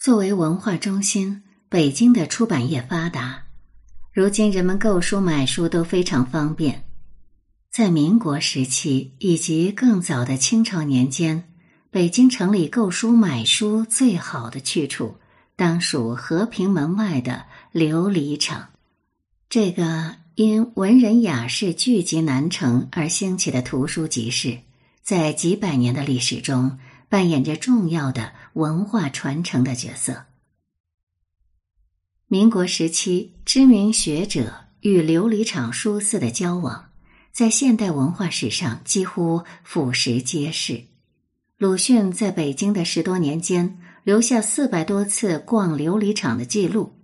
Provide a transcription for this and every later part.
作为文化中心，北京的出版业发达。如今人们购书买书都非常方便。在民国时期以及更早的清朝年间，北京城里购书买书最好的去处，当属和平门外的琉璃厂。这个因文人雅士聚集南城而兴起的图书集市，在几百年的历史中。扮演着重要的文化传承的角色。民国时期，知名学者与琉璃厂书肆的交往，在现代文化史上几乎俯拾皆是。鲁迅在北京的十多年间，留下四百多次逛琉璃厂的记录。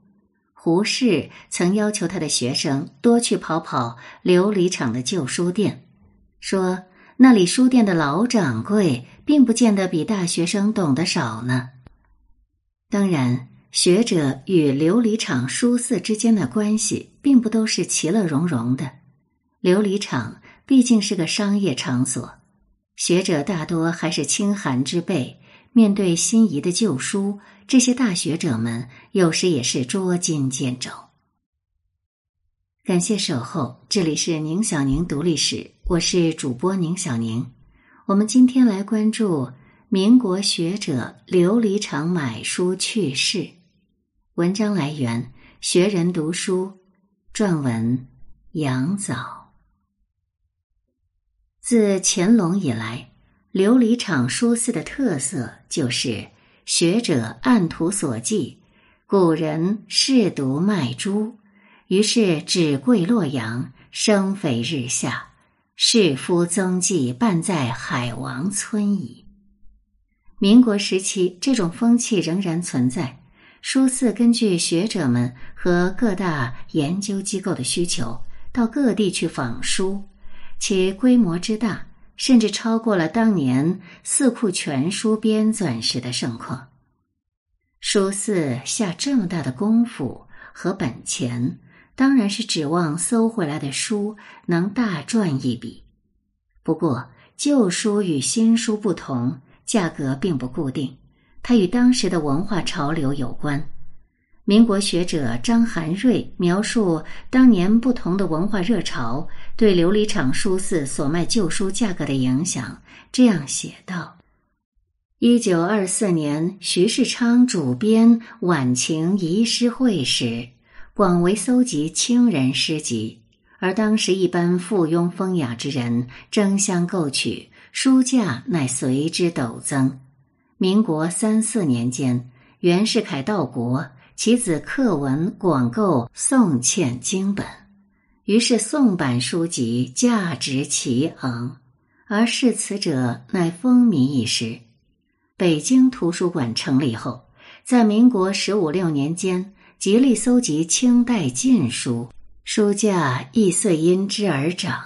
胡适曾要求他的学生多去跑跑琉璃厂的旧书店，说。那里书店的老掌柜，并不见得比大学生懂得少呢。当然，学者与琉璃厂书肆之间的关系，并不都是其乐融融的。琉璃厂毕竟是个商业场所，学者大多还是清寒之辈，面对心仪的旧书，这些大学者们有时也是捉襟见肘。感谢守候，这里是宁小宁读历史，我是主播宁小宁。我们今天来关注民国学者琉璃厂买书趣事。文章来源：学人读书，撰文杨早。自乾隆以来，琉璃厂书肆的特色就是学者按图索骥，古人试读卖珠。于是，纸贵洛阳，生肥日下，士夫踪迹半在海王村矣。民国时期，这种风气仍然存在。书肆根据学者们和各大研究机构的需求，到各地去访书，其规模之大，甚至超过了当年四库全书编纂时的盛况。书肆下这么大的功夫和本钱。当然是指望搜回来的书能大赚一笔。不过，旧书与新书不同，价格并不固定，它与当时的文化潮流有关。民国学者张含瑞描述当年不同的文化热潮对琉璃厂书肆所卖旧书价格的影响，这样写道：一九二四年，徐世昌主编《晚晴遗诗会》时。广为搜集清人诗集，而当时一般附庸风雅之人争相购取，书价乃随之陡增。民国三四年间，袁世凯到国，其子课文广购宋嵌经本，于是宋版书籍价值齐昂，而视此者乃风靡一时。北京图书馆成立后，在民国十五六年间。极力搜集清代禁书，书价亦遂因之而涨。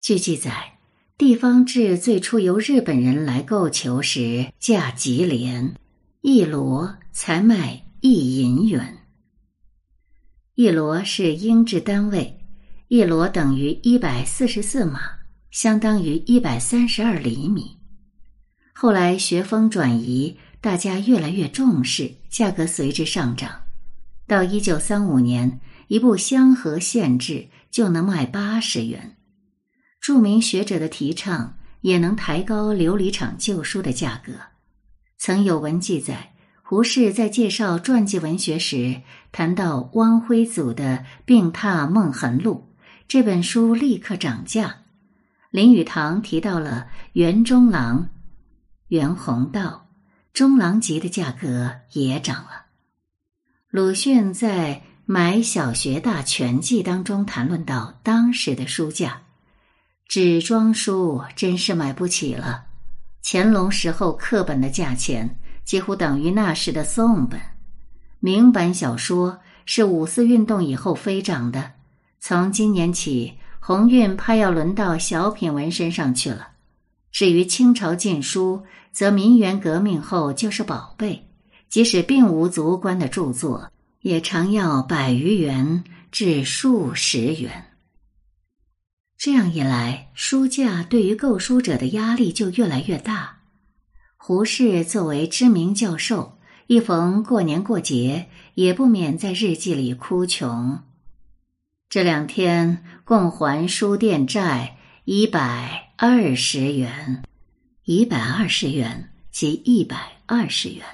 据记载，地方志最初由日本人来购求时，价极廉，一罗才卖一银元。一罗是英制单位，一罗等于一百四十四码，相当于一百三十二厘米。后来学风转移。大家越来越重视，价格随之上涨。到一九三五年，一部香河县志就能卖八十元。著名学者的提倡也能抬高琉璃厂旧书的价格。曾有文记载，胡适在介绍传记文学时，谈到汪辉祖的《病榻梦痕录》这本书，立刻涨价。林语堂提到了袁中郎、袁宏道。中郎级的价格也涨了。鲁迅在《买小学大全记》当中谈论到当时的书价，纸装书真是买不起了。乾隆时候课本的价钱几乎等于那时的宋本。明版小说是五四运动以后飞涨的，从今年起鸿运怕要轮到小品文身上去了。至于清朝禁书，则民元革命后就是宝贝，即使并无足观的著作，也常要百余元至数十元。这样一来，书价对于购书者的压力就越来越大。胡适作为知名教授，一逢过年过节，也不免在日记里哭穷。这两天共还书店债一百二十元，一百二十元即一百二十元。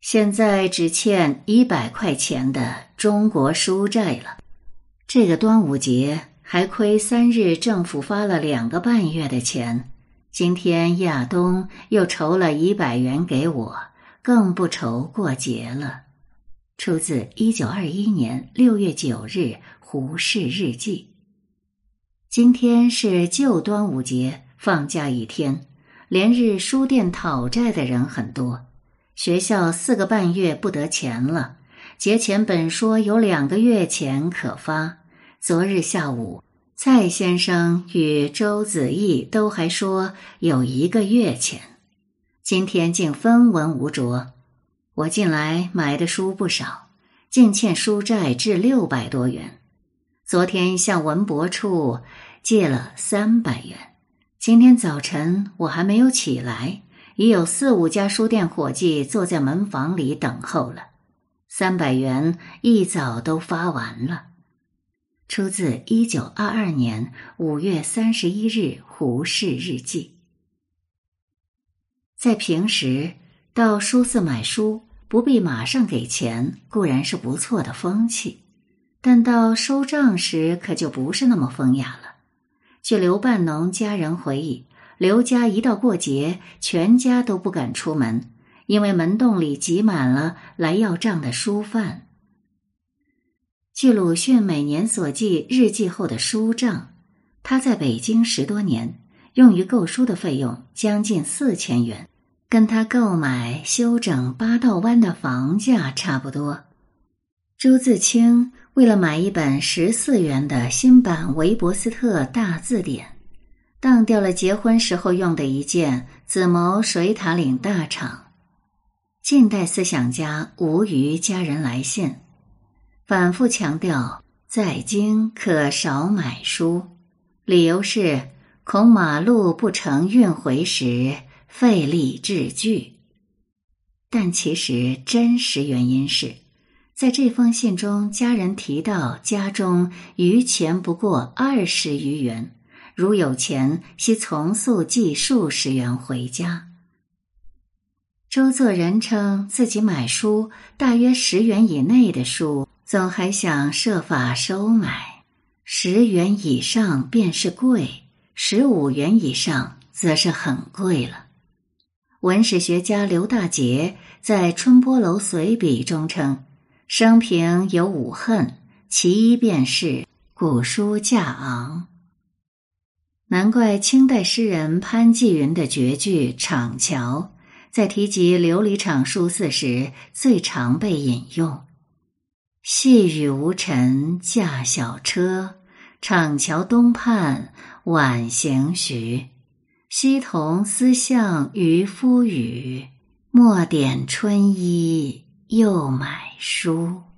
现在只欠一百块钱的中国书债了。这个端午节还亏三日，政府发了两个半月的钱。今天亚东又筹了一百元给我，更不愁过节了。出自一九二一年六月九日《胡适日记》。今天是旧端午节，放假一天，连日书店讨债的人很多。学校四个半月不得钱了，节前本说有两个月钱可发，昨日下午。蔡先生与周子义都还说有一个月钱，今天竟分文无着。我近来买的书不少，竟欠书债至六百多元。昨天向文博处借了三百元，今天早晨我还没有起来，已有四五家书店伙计坐在门房里等候了。三百元一早都发完了。出自一九二二年五月三十一日《胡适日记》。在平时到书肆买书不必马上给钱，固然是不错的风气；但到收账时，可就不是那么风雅了。据刘半农家人回忆，刘家一到过节，全家都不敢出门，因为门洞里挤满了来要账的书贩。据鲁迅每年所记日记后的书账，他在北京十多年，用于购书的费用将近四千元，跟他购买修整八道湾的房价差不多。朱自清为了买一本十四元的新版韦伯斯特大字典，当掉了结婚时候用的一件紫毛水塔领大氅。近代思想家吴虞家人来信。反复强调，在京可少买书，理由是恐马路不成运回时费力制具。但其实真实原因是，在这封信中，家人提到家中余钱不过二十余元，如有钱，悉从速寄数十元回家。周作人称自己买书大约十元以内的书。总还想设法收买，十元以上便是贵，十五元以上则是很贵了。文史学家刘大杰在《春波楼随笔》中称：“生平有五恨，其一便是古书价昂。”难怪清代诗人潘季云的绝句《厂桥》在提及琉璃厂书肆时最常被引用。细雨无尘驾小车，厂桥东畔晚行徐。西同思向渔夫语，莫点春衣又买书。